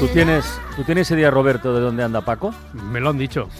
¿Tú tienes, ¿Tú tienes idea, Roberto, de dónde anda Paco? Me lo han dicho.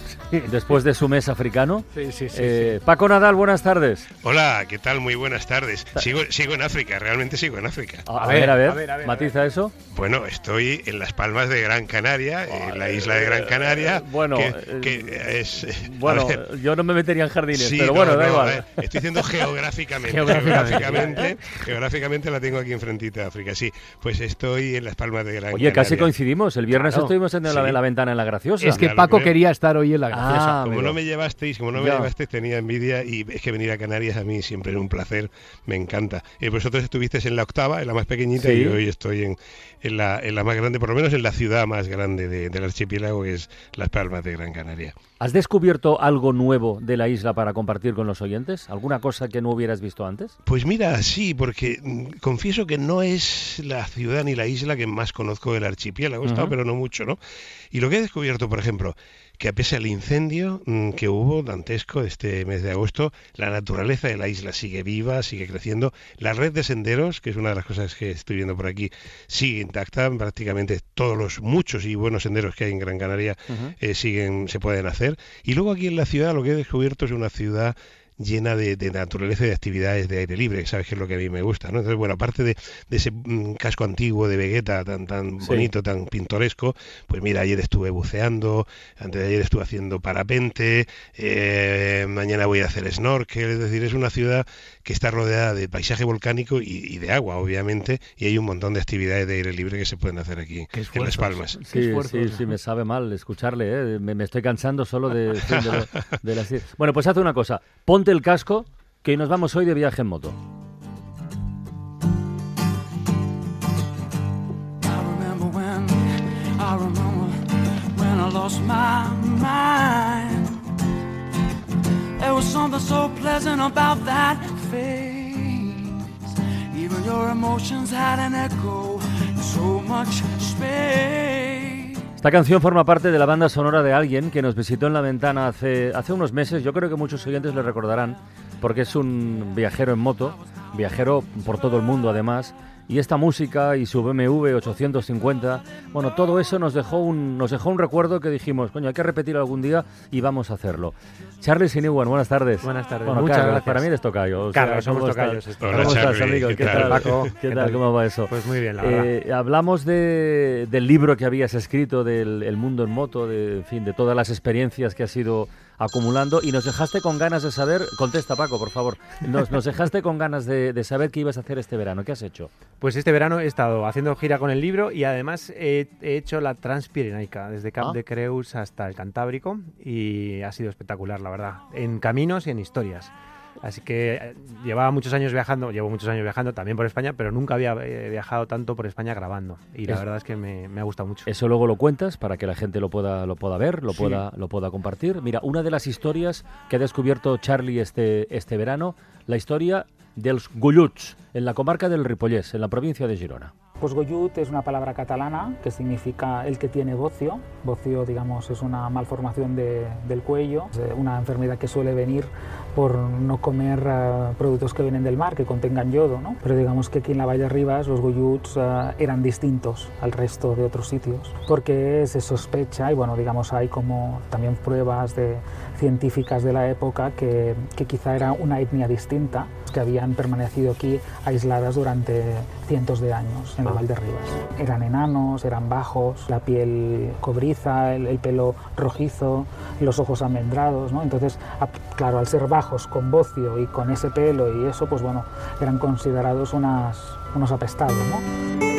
Después de su mes africano. Sí, sí, sí, Eh, Paco Nadal, buenas tardes. Hola, ¿qué tal? Muy buenas tardes. Sigo, sigo en África, realmente sigo en África. A, a ver, ver, a ver, a ver, a ver, matiza eso. Bueno, estoy en las Palmas de Gran Canaria, en la isla de Gran Canaria. Eh, bueno, que, eh, que es. Bueno, yo no me metería en jardines, sí, pero no, bueno, da no, a igual. ver, estoy diciendo geográficamente. Geográficamente. geográficamente, la tengo aquí enfrentita de África, sí. Pues estoy en las Palmas de Gran Oye, casi Canaria. coincidimos. El viernes Claro. Estuvimos en la, Sí. en la ventana en la graciosa. Es que Claro, Paco quería estar hoy en la graciosa. Ah, Como amigo. no me llevasteis, como no me Ya. llevasteis, tenía envidia y es que venir a Canarias a mí siempre es un placer, me encanta. Y vosotros estuvisteis en la octava, en la más pequeñita, Sí. y hoy estoy en, en, la, en la más grande, por lo menos en la ciudad más grande de- del archipiélago, que es Las Palmas de Gran Canaria. ¿Has descubierto algo nuevo de la isla para compartir con los oyentes? ¿Alguna cosa que no hubieras visto antes? Pues mira, sí, porque mm, confieso que no es la ciudad ni la isla que más conozco del archipiélago, he estado, pero no mucho, ¿no? Y lo que he descubierto, por ejemplo, que a pesar del incendio mm, que hubo dantesco este mes de agosto, la naturaleza de la isla sigue viva, sigue creciendo. La red de senderos, que es una de las cosas que estoy viendo por aquí, sigue intacta. Prácticamente todos los muchos y buenos senderos que hay en Gran Canaria eh, siguen, se pueden hacer. Y luego aquí en la ciudad lo que he descubierto es una ciudad llena de, de naturaleza y de actividades de aire libre, que sabes que es lo que a mí me gusta, ¿no? Entonces, bueno, aparte de, de ese mm, casco antiguo de Vegeta tan tan Sí. bonito, tan pintoresco, pues mira, ayer estuve buceando, antes de ayer estuve haciendo parapente, eh, mañana voy a hacer snorkel, es decir, es una ciudad que está rodeada de paisaje volcánico y, y de agua, obviamente, y hay un montón de actividades de aire libre que se pueden hacer aquí en Las. Palmas. Qué Sí, sí, sí, me sabe mal escucharle, ¿eh? me, me estoy cansando solo de, de, lo- de las... Bueno, pues haz una cosa, ponte el casco que nos vamos hoy de viaje en moto. Was something so pleasant about that face. Even your emotions had an echo so much space. Esta canción forma parte de la banda sonora de alguien que nos visitó en la ventana hace, hace unos meses. Yo creo que muchos oyentes le recordarán, porque es un viajero en moto, viajero por todo el mundo además. Y esta música y su BMW 850, bueno, todo eso nos dejó un, nos dejó un recuerdo que dijimos, coño, hay que repetir algún día y vamos a hacerlo. Charlie Sinewan, buenas tardes. Buenas tardes, Bueno, muchas Carlos, gracias. para mí eres tocayo. o Carlos, sea, somos tocayos. Hola, ¿Cómo estás, amigo? ¿qué ¿Qué tal? Paco? ¿Qué ¿Qué tal? tal? ¿Cómo va eso? Pues muy bien, la verdad. Eh, hablamos de- del libro que habías escrito, del El mundo en moto, de, en fin, de todas las experiencias que has ido acumulando y nos dejaste con ganas de saber, contesta Paco, por favor, nos, nos dejaste con ganas de, de saber qué ibas a hacer este verano, ¿qué has hecho? Pues este verano he estado haciendo gira con el libro y además he, he hecho la Transpirenaica, desde Cap Ah. de Creus hasta el Cantábrico y ha sido espectacular, la verdad, en caminos y en historias. Así que eh, llevaba muchos años viajando, llevo muchos años viajando también por España, pero nunca había eh, viajado tanto por España grabando. Y la Es- verdad es que me, me ha gustado mucho. Eso luego lo cuentas para que la gente lo pueda, lo pueda ver, lo, Sí. pueda, lo pueda compartir. Mira, una de las historias que ha descubierto Charlie este, este verano, la historia dels Golluts, en la comarca del Ripollès, en la provincia de Girona. Gollut es una palabra catalana que significa el que tiene bocio. Bocio, digamos, es una malformación de- del cuello, es eh, una enfermedad que suele venir por no comer eh, productos que vienen del mar, que contengan yodo, ¿no? Pero digamos que aquí en la Valle Rivas los golluts eh, eran distintos al resto de otros sitios, porque se sospecha, y bueno, digamos, hay como también pruebas de, científicas de la época que, que quizá era una etnia distinta, que habían permanecido aquí aisladas durante cientos de años en Eran enanos, eran bajos, la piel cobriza, el, el pelo rojizo, los ojos almendrados, ¿no? Entonces, claro, al ser bajos, con bocio y con ese pelo y eso, pues bueno, eran considerados unos apestados, ¿no?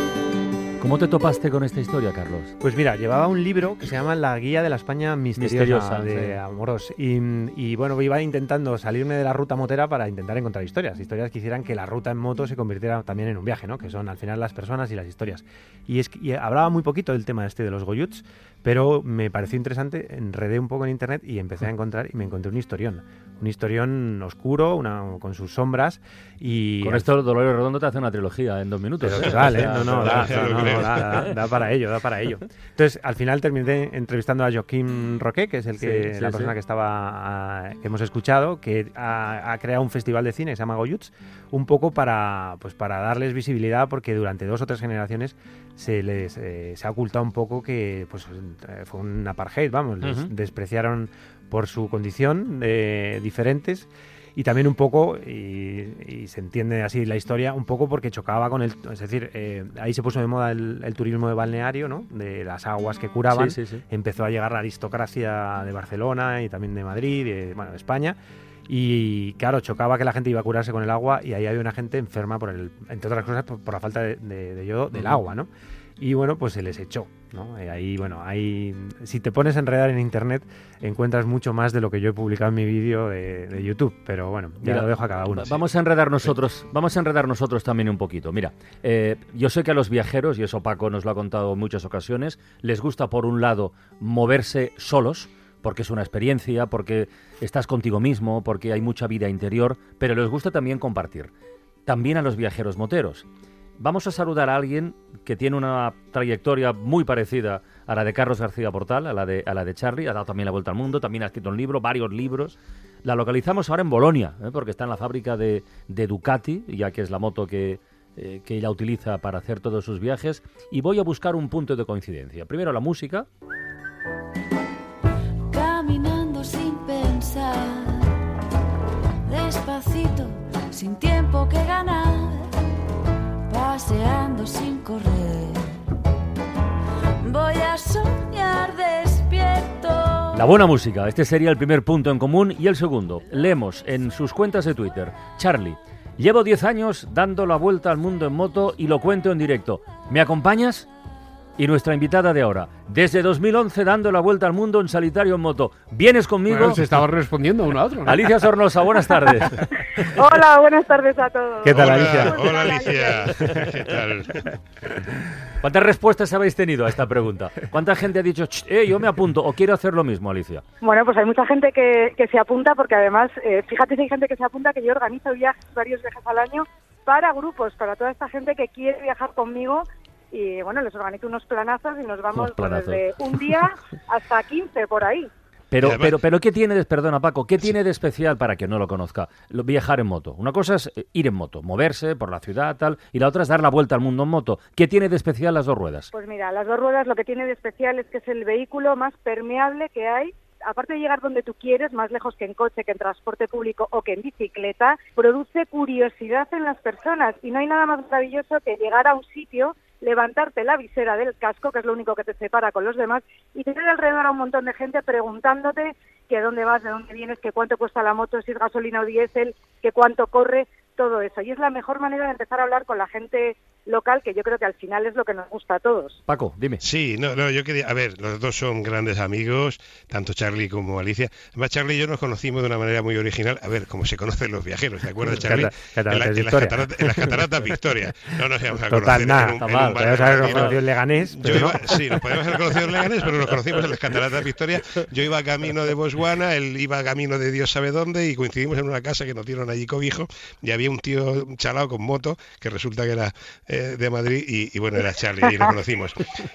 ¿Cómo te topaste con esta historia, Carlos? Pues mira, llevaba un libro que se llama La Guía de la España Misteriosa, Misteriosa, de sí. Amorós. Y, y, bueno, iba intentando salirme de la ruta motera para intentar encontrar historias. Historias que hicieran que la ruta en moto se convirtiera también en un viaje, ¿no? Que son al final las personas y las historias. Y, es y hablaba muy poquito del tema este de los Goyuts, pero me pareció interesante, enredé un poco en internet y empecé a encontrar y me encontré un historión. Un historión oscuro, una, con sus sombras y... Con esto Dolores Redondo te hace una trilogía en dos minutos. Pero total, ¿eh? No, no, da, ya no, lo no, creo. da, da- da para ello, da para ello. Entonces, al final terminé entrevistando a Joaquín Roque, que es el que, Sí, sí, la sí. persona que estaba que hemos escuchado, que ha, ha creado un festival de cine que se llama Goyuts, un poco para pues para darles visibilidad, porque durante dos o tres generaciones se les eh, se ha ocultado un poco que pues eh, fue un apartheid, vamos, les Ujú. despreciaron por su condición de diferentes y también un poco, y, y se entiende así la historia, un poco porque chocaba con el... Es decir, eh, ahí se puso de moda el, el turismo de balneario, ¿no? De las aguas que curaban. Sí, sí, sí. Empezó a llegar la aristocracia de Barcelona y también de Madrid, de, bueno, de España. Y claro, chocaba que la gente iba a curarse con el agua y ahí había una gente enferma, por el, entre otras cosas, por, por la falta de, de- de yodo del agua, ¿no? Y bueno, pues se les echó, ¿no? Eh, ahí, bueno, ahí, si te pones a enredar en internet, encuentras mucho más de lo que yo he publicado en mi vídeo de, de YouTube. Pero bueno, ya Mira, lo dejo a cada uno. Va- Vamos a enredar nosotros, vamos a enredar nosotros también un poquito. Mira, eh, yo sé que a los viajeros, y eso Paco nos lo ha contado en muchas ocasiones, les gusta por un lado moverse solos, porque es una experiencia, porque estás contigo mismo, porque hay mucha vida interior, pero les gusta también compartir. También a los viajeros moteros. Vamos a saludar a alguien que tiene una trayectoria muy parecida a la de Carlos García Portal, a la de, a la de Charlie, ha dado también la vuelta al mundo, también ha escrito un libro, varios libros. La localizamos ahora en Bolonia, ¿eh? porque está en la fábrica de, de Ducati, ya que es la moto que, eh, que ella utiliza para hacer todos sus viajes, y voy a buscar un punto de coincidencia. Primero la música, que ganar, paseando sin correr. Voy a soñar despierto. La buena música, este sería el primer punto en común. Y el segundo, leemos en sus cuentas de Twitter, Charlie, llevo 10 años dando la vuelta al mundo en moto y lo cuento en directo. ¿Me acompañas? Y nuestra invitada de ahora, desde 2011 dando la vuelta al mundo en solitario en moto. ¿Vienes conmigo? Bueno, se estaba respondiendo uno a otro. ¿no? Alicia Sornosa, buenas tardes. Hola, buenas tardes a todos. ¿Qué tal, hola, Alicia? Hola, Alicia. ¿Qué tal? ¿Cuántas respuestas habéis tenido a esta pregunta? ¿Cuánta gente ha dicho, "Ch, eh, yo me apunto o quiero hacer lo mismo, Alicia? Bueno, pues hay mucha gente que, que se apunta porque además, eh, fíjate si hay gente que se apunta que yo organizo viajes, varios viajes al año para grupos, para toda esta gente que quiere viajar conmigo y bueno, les organizo unos planazos y nos vamos pues, desde un día hasta 15 por ahí. Pero, además- pero, pero, ¿qué tiene de, perdona Paco, qué tiene de especial para que no lo conozca? Lo- viajar en moto. Una cosa es eh, ir en moto, moverse por la ciudad, tal, y la otra es dar la vuelta al mundo en moto. ¿Qué tiene de especial las dos ruedas? Pues mira, las dos ruedas lo que tiene de especial es que es el vehículo más permeable que hay. Aparte de llegar donde tú quieres, más lejos que en coche, que en transporte público o que en bicicleta, produce curiosidad en las personas. Y no hay nada más maravilloso que llegar a un sitio, levantarte la visera del casco, que es lo único que te separa con los demás, y tener alrededor a un montón de gente preguntándote que dónde vas, de dónde vienes, que cuánto cuesta la moto, si es gasolina o diésel, que cuánto corre, todo eso. Y es la mejor manera de empezar a hablar con la gente local, que yo creo que al final es lo que nos gusta a todos. Paco, dime. Sí, no, no, yo quería, a ver, los dos son grandes amigos, tanto Charlie como Alicia. Además, Charlie y yo nos conocimos de una manera muy original, a ver, como se conocen los viajeros, ¿te acuerdas, Charlie? Cata- en, la- en las cataratas, en las cataratas Victoria. No nos íbamos a Total, conocer nada. en un, un bar haber conocido en Leganés, Yo no. sí, nos podíamos haber conocido en Leganés, pero nos conocimos en las cataratas Victoria. Yo iba camino de Botswana, él iba camino de Dios sabe dónde y coincidimos en una casa que nos dieron allí cobijo y había un tío chalado con moto que resulta que era eh, de Madrid y, y bueno, era Charlie y nos conocimos.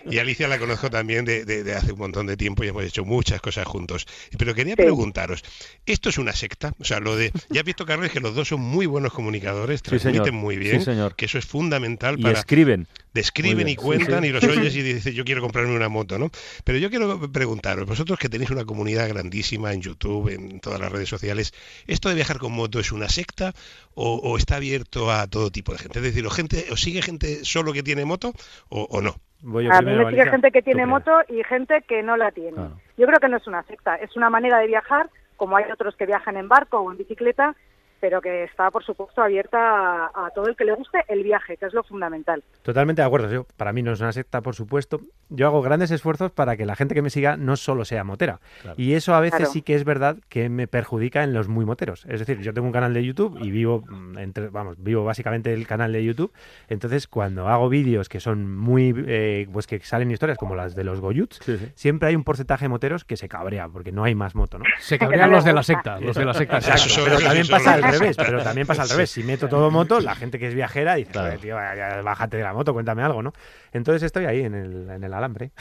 Y Alicia la conozco también de, de- de hace un montón de tiempo y hemos hecho muchas cosas juntos. Pero quería Sí. preguntaros, ¿esto es una secta? O sea, lo de, ya has visto, Carlos, que los dos son muy buenos comunicadores, Sí, señor. transmiten muy bien, Sí, señor. que eso es fundamental Y para escriben. Describen y cuentan sí. y los oyes y dices yo quiero comprarme una moto, ¿no? Pero yo quiero preguntaros, vosotros que tenéis una comunidad grandísima en YouTube, en todas las redes sociales, ¿esto de viajar con moto es una secta o, o está abierto a todo tipo de gente? Es decir, ¿o gente, o sigue gente solo que tiene moto o, o no? Voy yo A mí me sigue gente que tiene moto y gente que no la tiene. Claro. Yo creo que no es una secta, es una manera de viajar, como hay otros que viajan en barco o en bicicleta, pero que está, por supuesto, abierta a, a todo el que le guste el viaje, que es lo fundamental. Totalmente de acuerdo. Yo, para mí no es una secta, por supuesto. Yo hago grandes esfuerzos para que la gente que me siga no solo sea motera. Y eso a veces Claro. sí que es verdad que me perjudica en los muy moteros. Es decir, yo tengo un canal de YouTube y vivo, mm, entre, vamos, vivo básicamente el canal de YouTube. Entonces, cuando hago vídeos que son muy, eh, pues que salen historias como las de los Goyuts, siempre hay un porcentaje de moteros que se cabrea porque no hay más moto, ¿no? Se cabrean los de la secta, los de la secta. Pero también pasa. Al revés, pero también pasa al revés. Si meto todo moto, la gente que es viajera dice, "Joder, tío, bájate de la moto, cuéntame algo, ¿no? Entonces estoy ahí en el, en el alambre.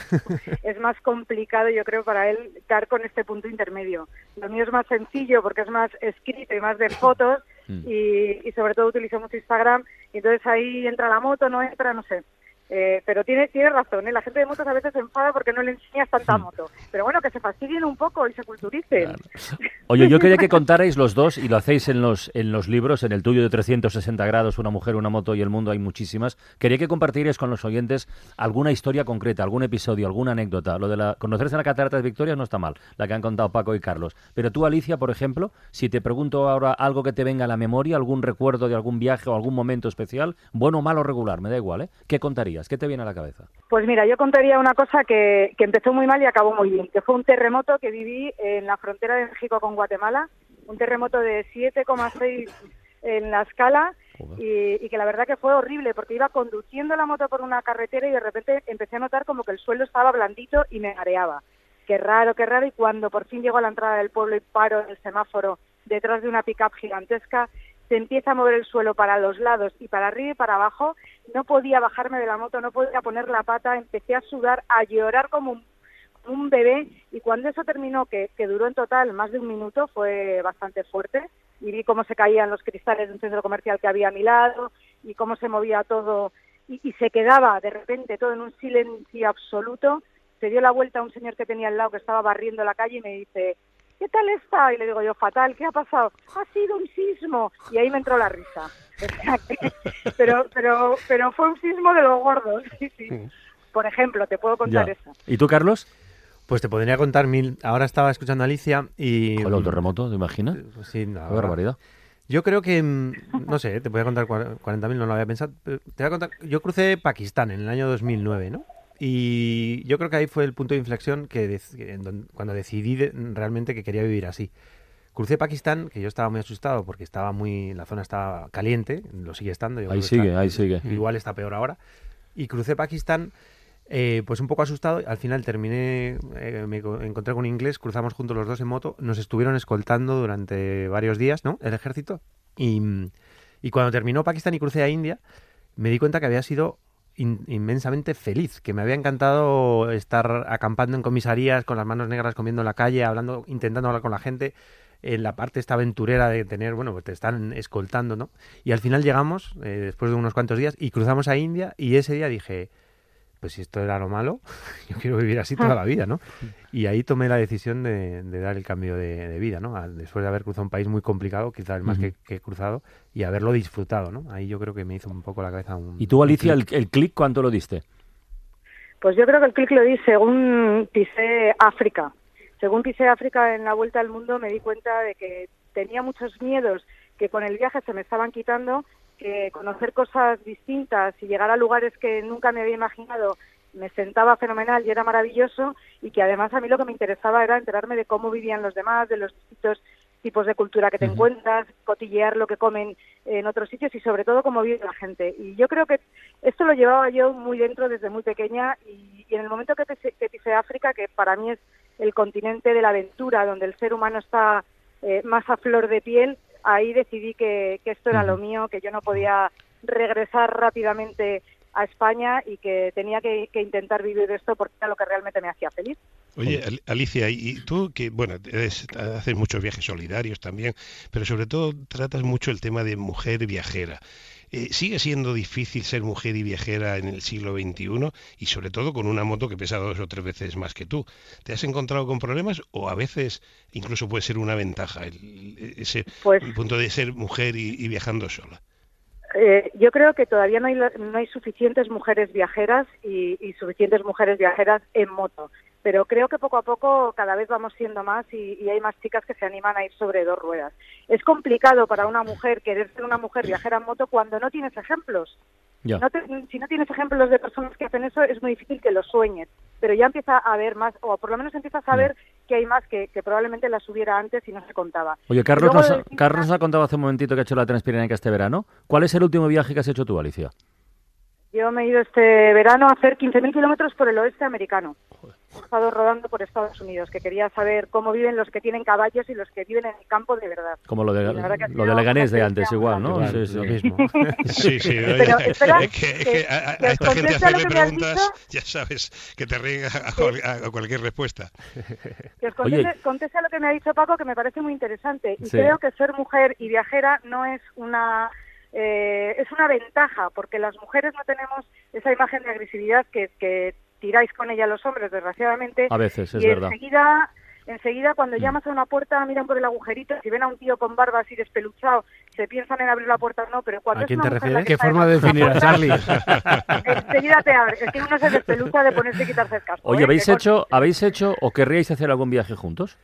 es más complicado, yo creo, para él dar con este punto intermedio. Lo mío es más sencillo porque es más escrito y más de fotos y, y sobre todo utilizo mucho Instagram y entonces ahí entra la moto, no entra, no sé. Eh, pero tiene, tiene razón, ¿eh? la gente de motos a veces se enfada porque no le enseñas tanta moto. Pero bueno, que se fastidien un poco y se culturicen. Oye, yo quería que contarais los dos, y lo hacéis en los, en los libros, en el tuyo de 360 grados, una mujer, una moto y el mundo, hay muchísimas. Quería que compartierais con los oyentes alguna historia concreta, algún episodio, alguna anécdota. Lo de la, conocerse en la Catarata de Victoria no está mal, la que han contado Paco y Carlos. Pero tú, Alicia, por ejemplo, si te pregunto ahora algo que te venga a la memoria, algún recuerdo de algún viaje o algún momento especial, bueno, malo o regular, me da igual, ¿eh? ¿Qué contarías? ¿Qué te viene a la cabeza? Pues mira, yo contaría una cosa que, que empezó muy mal y acabó muy bien, que fue un terremoto que viví en la frontera de México con Guatemala, un terremoto de 7,6 en la escala y, y que la verdad que fue horrible porque iba conduciendo la moto por una carretera y de repente empecé a notar como que el suelo estaba blandito y me mareaba. Qué raro, qué raro. Y cuando por fin llego a la entrada del pueblo y paro en el semáforo detrás de una pick-up gigantesca, se empieza a mover el suelo para los lados y para arriba y para abajo. No podía bajarme de la moto, no podía poner la pata, empecé a sudar, a llorar como un, como un bebé y cuando eso terminó, que, que duró en total más de un minuto, fue bastante fuerte y vi cómo se caían los cristales de un centro comercial que había a mi lado y cómo se movía todo y, y se quedaba de repente todo en un silencio absoluto. Se dio la vuelta a un señor que tenía al lado que estaba barriendo la calle y me dice, ¿qué tal está? Y le digo yo, fatal, ¿qué ha pasado? Ha sido un sismo. Y ahí me entró la risa. Pero, pero, pero fue un sismo de los gordos, sí, sí. Por ejemplo, te puedo contar Ya. eso. ¿Y tú, Carlos? Pues te podría contar mil. Ahora estaba escuchando a Alicia y. Con el terremoto, ¿te imaginas? Sí, no, Qué barbaridad. Yo creo que, mm, no sé, te voy a contar cua- 40.000, no lo había pensado. pero te voy a contar, yo crucé Pakistán en el año 2009, ¿no? Y yo creo que ahí fue el punto de inflexión que, dec- en don- cuando decidí de- realmente que quería vivir así. Crucé Pakistán, que yo estaba muy asustado porque estaba muy, la zona estaba caliente, lo sigue estando. yo Ahí sigue, está- ahí sigue. Igual está peor ahora. Y crucé Pakistán, eh, pues un poco asustado. Al final terminé, eh, me co- encontré con un inglés, cruzamos juntos los dos en moto. Nos estuvieron escoltando durante varios días, ¿no? El ejército. Y, y cuando terminó Pakistán y crucé a India, me di cuenta que había sido in- inmensamente feliz, que me había encantado estar acampando en comisarías con las manos negras comiendo en la calle, hablando, intentando hablar con la gente, en la parte esta aventurera de tener, bueno, pues te están escoltando, ¿no? Y al final llegamos, eh, después de unos cuantos días, y cruzamos a India, y ese día dije, pues si esto era lo malo, yo quiero vivir así toda la vida, ¿no? Y ahí tomé la decisión de, de dar el cambio de, de vida, ¿no? Al- Después de haber cruzado un país muy complicado, quizás el más que, que he cruzado, y haberlo disfrutado, ¿no? Ahí yo creo que me hizo un poco la cabeza un... ¿Y tú, Alicia, el, clic. el clic cuánto lo diste? Pues yo creo que el clic lo di según pisé África. Según pisé África en la vuelta al mundo me di cuenta de que tenía muchos miedos que con el viaje se me estaban quitando, que conocer cosas distintas y llegar a lugares que nunca me había imaginado me sentaba fenomenal y era maravilloso y que además a mí lo que me interesaba era enterarme de cómo vivían los demás, de los distintos tipos de cultura que te encuentras, cotillear lo que comen en otros sitios y sobre todo cómo vive la gente. Y yo creo que esto lo llevaba yo muy dentro desde muy pequeña y, y en el momento que pisé, que pisé África, que para mí es el continente de la aventura, donde el ser humano está eh, más a flor de piel, ahí decidí que, que esto era lo mío, que yo no podía regresar rápidamente a España y que tenía que, que intentar vivir esto porque era lo que realmente me hacía feliz. Oye, Al- Alicia, y y tú que, bueno, eres- haces muchos viajes solidarios también, pero sobre todo tratas mucho el tema de mujer viajera. Eh, ¿Sigue siendo difícil ser mujer y viajera en el siglo XXI y sobre todo con una moto que pesa dos o tres veces más que tú? ¿Te has encontrado con problemas o a veces incluso puede ser una ventaja el- ese Pues- punto de ser mujer y, y viajando sola? Eh, yo creo que todavía no hay, no hay suficientes mujeres viajeras y, y suficientes mujeres viajeras en moto, pero creo que poco a poco cada vez vamos siendo más y, y hay más chicas que se animan a ir sobre dos ruedas. Es complicado para una mujer querer ser una mujer viajera en moto cuando no tienes ejemplos. No te- si no tienes ejemplos de personas que hacen eso, es muy difícil que lo sueñes. Pero ya empieza a haber más, o por lo menos empiezas a ver que hay más que, que probablemente las hubiera antes y no se contaba. Oye, Carlos nos, Carlos nos ha contado hace un momentito que ha hecho la Transpirenaica este verano. ¿Cuál es el último viaje que has hecho tú, Alicia? Yo me he ido este verano a hacer 15.000 kilómetros por el oeste americano. He estado rodando por Estados Unidos, que quería saber cómo viven los que tienen caballos y los que viven en el campo de verdad. Como lo de, lo de Leganés de antes, igual, ¿no? Igual, Sí, lo sí. mismo. Sí, sí. Pero, espera, es que, es que- que a, a- que a esta gente lo hacerle preguntas, ya sabes que te ríes a, a- a cualquier respuesta. Que os Oye. conteste, conteste a lo que me ha dicho Paco, que me parece muy interesante. Y Sí. creo que ser mujer y viajera no es una eh, es una ventaja, porque las mujeres no tenemos esa imagen de agresividad que, que tiráis con ella los hombres, desgraciadamente. A veces, es y verdad. enseguida, enseguida cuando Mm. llamas a una puerta, miran por el agujerito, si ven a un tío con barba así despeluchado, se piensan en abrir la puerta o no, pero cuando ¿A es quién una te refieres? ¿Qué forma de definir a Charlie? Enseguida te abre. Es que uno se despelucha de ponerse y quitarse el casco. Oye, ¿eh? ¿habéis con- hecho, ¿habéis hecho o querríais hacer algún viaje juntos?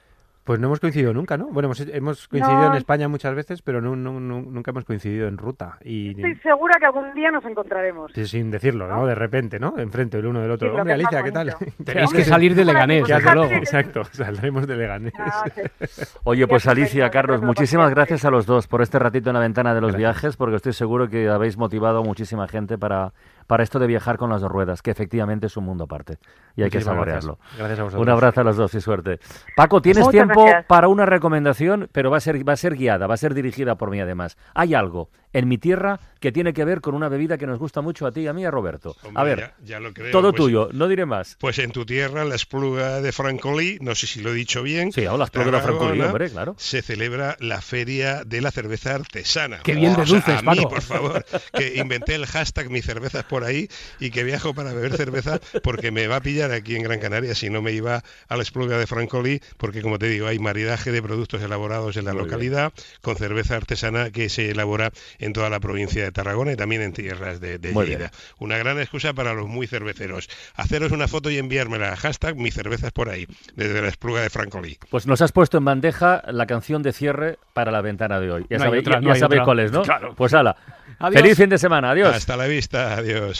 Pues no hemos coincidido nunca, ¿no? Bueno, hemos, hemos coincidido No. en España muchas veces, pero no, no- no- nunca hemos coincidido en ruta. Y Estoy segura que algún día nos encontraremos. sí, sin decirlo, ¿no? De repente, ¿no? Enfrente el uno del otro. Sí, Hombre, Alicia, ¿qué tal? Tenéis que salir de Leganés, desde luego. Exacto, saldremos de Leganés. Ah, sí. Oye, pues Alicia, Carlos, muchísimas gracias a los dos por este ratito en la ventana de los Gracias. viajes, porque estoy seguro que habéis motivado a muchísima gente para, para esto de viajar con las dos ruedas, que efectivamente es un mundo aparte y hay que saborearlo. Gracias. Gracias a vosotros. Un abrazo a los dos y suerte. Paco, tienes Muchas tiempo gracias. para una recomendación, pero va a ser va a ser guiada, va a ser dirigida por mí además. Hay algo en mi tierra que tiene que ver con una bebida que nos gusta mucho a ti y a mí y a Roberto. a Hombre, ver, ya- ya lo creo, todo pues- tuyo, no diré más. Pues en tu tierra, la Espluga de Francolí, no sé si lo he dicho bien. Sí, ahora las pruebas de Francolí, hombre, claro. Se celebra la feria de la cerveza artesana. Qué bien O sea, deduces, a mí, Paco. por favor, que inventé el hashtag mi cerveza por ahí y que viajo para beber cerveza porque me va a pillar aquí en Gran Canaria si no me iba a la Espluga de Francolí, porque como te digo, hay maridaje de productos elaborados en la Muy bien. localidad con cerveza artesana que se elabora en toda la provincia de Tarragona y también en tierras de, de Lleida. Una gran excusa para los muy cerveceros. Haceros una foto y enviármela. Hashtag mi cerveza es por ahí, desde la Espluga de Francolí. Pues nos has puesto en bandeja la canción de cierre para la ventana de hoy. Ya No sabéis, otra, ya- no ya hay sabéis otra. cuál es, ¿no? Claro. Pues ala. Adiós. Feliz fin de semana. Adiós. Hasta la vista. Adiós.